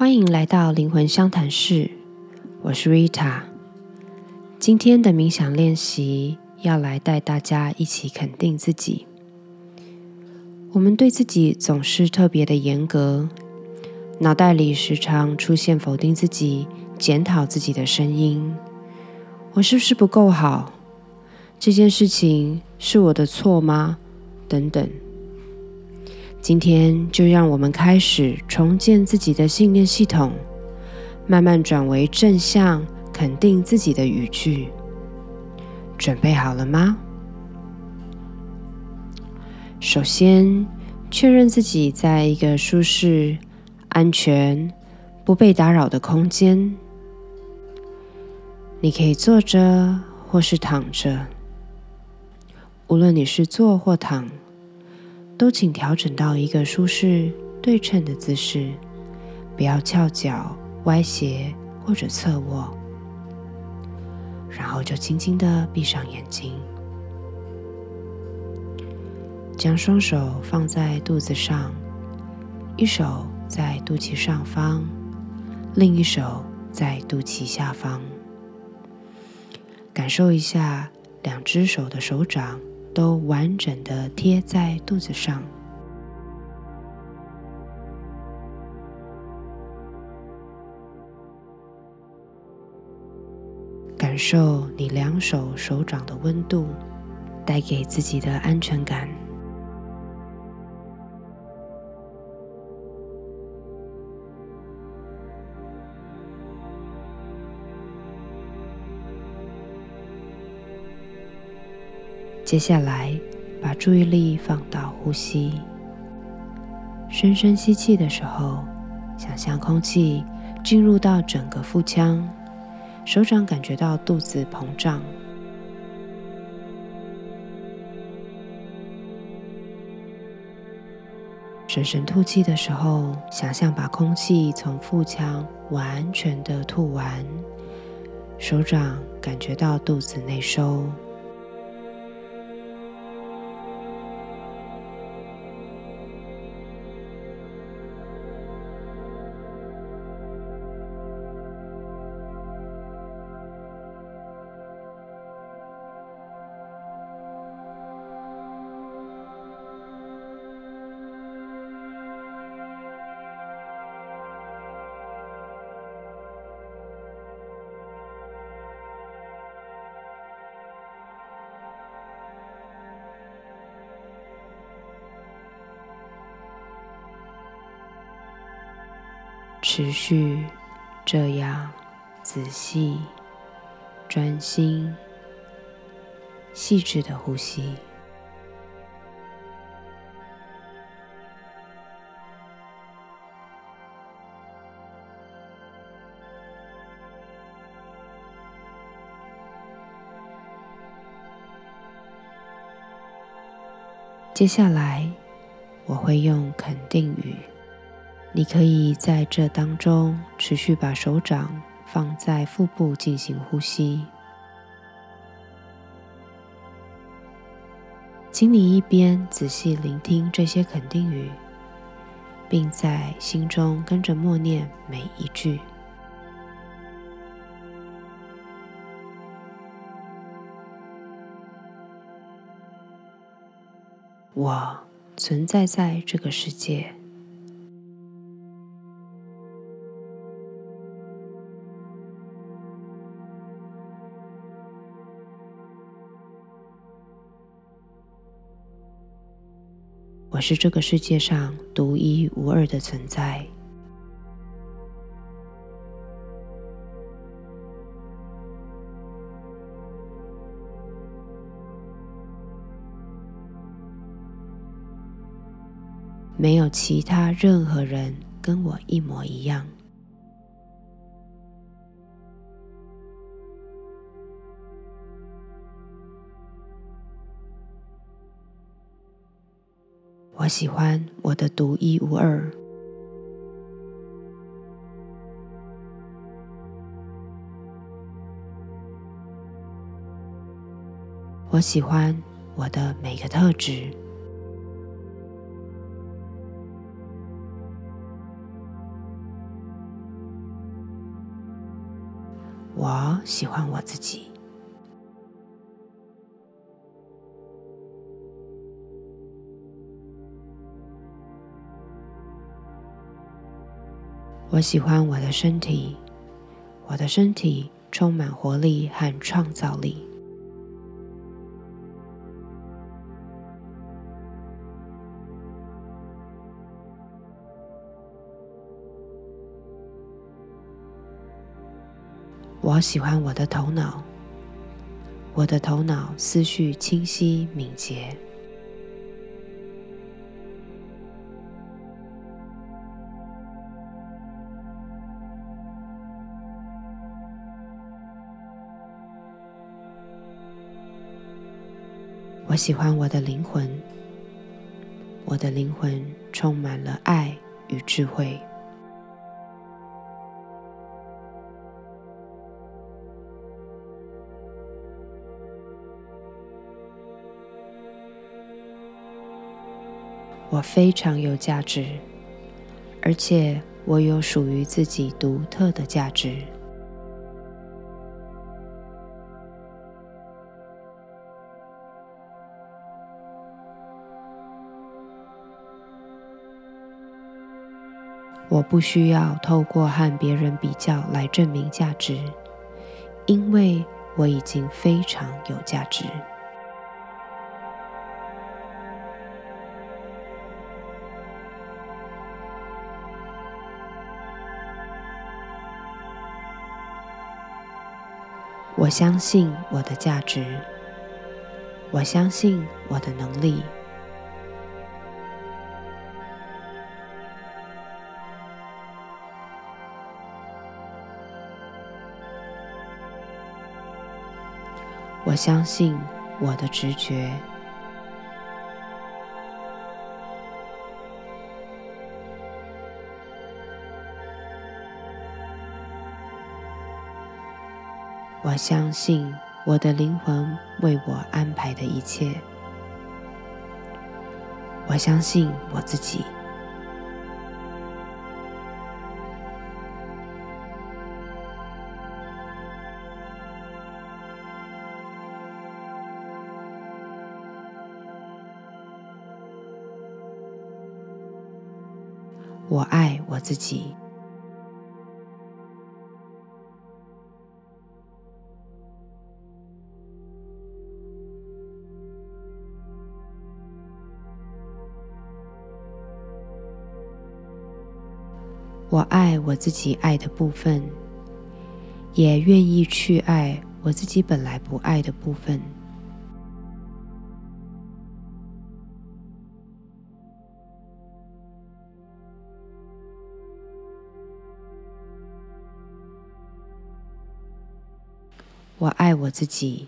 欢迎来到灵魂相谈室，我是 Rita。今天的冥想练习要来带大家一起肯定自己。我们对自己总是特别的严格，脑袋里时常出现否定自己、检讨自己的声音。我是不是不够好？这件事情是我的错吗？等等。今天就让我们开始重建自己的信念系统，慢慢转为正向肯定自己的语句。准备好了吗？首先，确认自己在一个舒适、安全、不被打扰的空间。你可以坐着或是躺着，无论你是坐或躺。都请调整到一个舒适对称的姿势，不要翘脚、歪斜或者侧卧。然后就轻轻的闭上眼睛，将双手放在肚子上，一手在肚脐上方，另一手在肚脐下方，感受一下两只手的手掌。都完整的贴在肚子上，感受你两手手掌的温度，带给自己的安全感。接下来，把注意力放到呼吸。深深吸气的时候，想象空气进入到整个腹腔，手掌感觉到肚子膨胀。深深吐气的时候，想象把空气从腹腔完全的吐完，手掌感觉到肚子内收。持续这样仔细、专心、细致的呼吸。接下来，我会用肯定语。你可以在这当中持续把手掌放在腹部进行呼吸，请你一边仔细聆听这些肯定语，并在心中跟着默念每一句。我存在在这个世界。是这个世界上独一无二的存在。没有其他任何人跟我一模一样。我喜欢我的独一无二。我喜欢我的每个特质。我喜欢我自己。我喜欢我的身体，我的身体充满活力和创造力。我喜欢我的头脑，我的头脑思绪清晰敏捷。我喜欢我的灵魂，我的灵魂充满了爱与智慧。我非常有价值，而且我有属于自己独特的价值。我不需要透过和别人比较来证明价值，因为我已经非常有价值。我相信我的价值，我相信我的能力。我相信我的直觉。我相信我的灵魂为我安排的一切。我相信我自己。我爱我自己。我爱我自己爱的部分，也愿意去爱我自己本来不爱的部分。我爱我自己，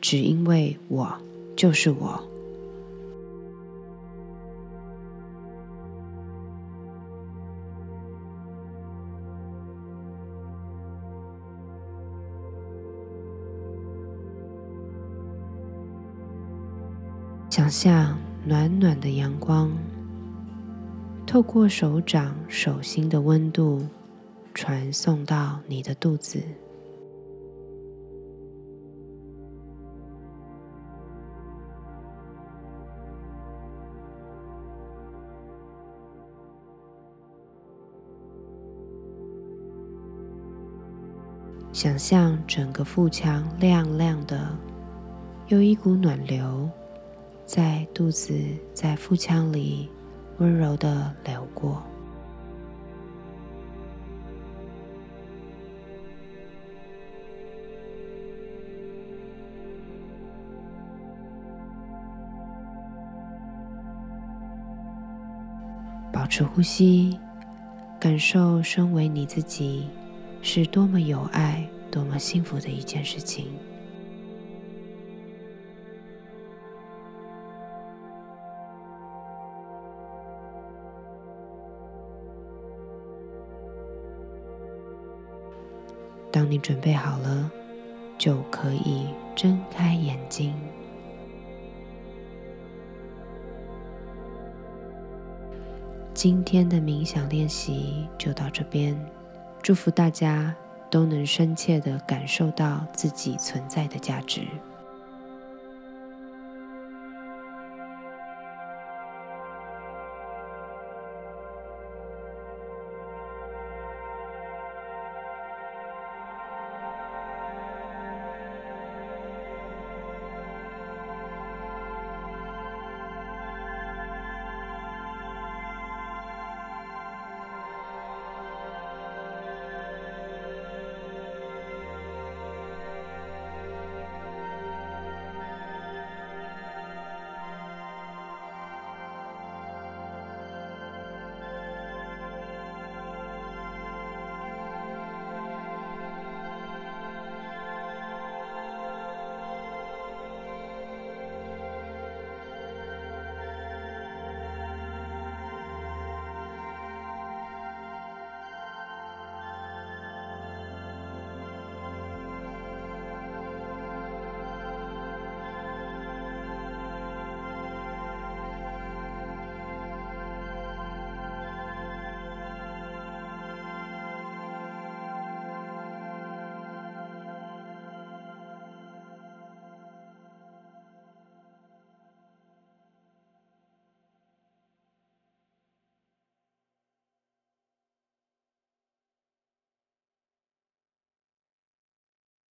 只因为我就是我。想象暖暖的阳光，透过手掌手心的温度，传送到你的肚子。想象整个腹腔亮亮的，有一股暖流在肚子、在腹腔里温柔的流过，保持呼吸，感受身为你自己。是多么有爱、多么幸福的一件事情。当你准备好了，就可以睁开眼睛。今天的冥想练习就到这边。祝福大家都能深切的感受到自己存在的价值。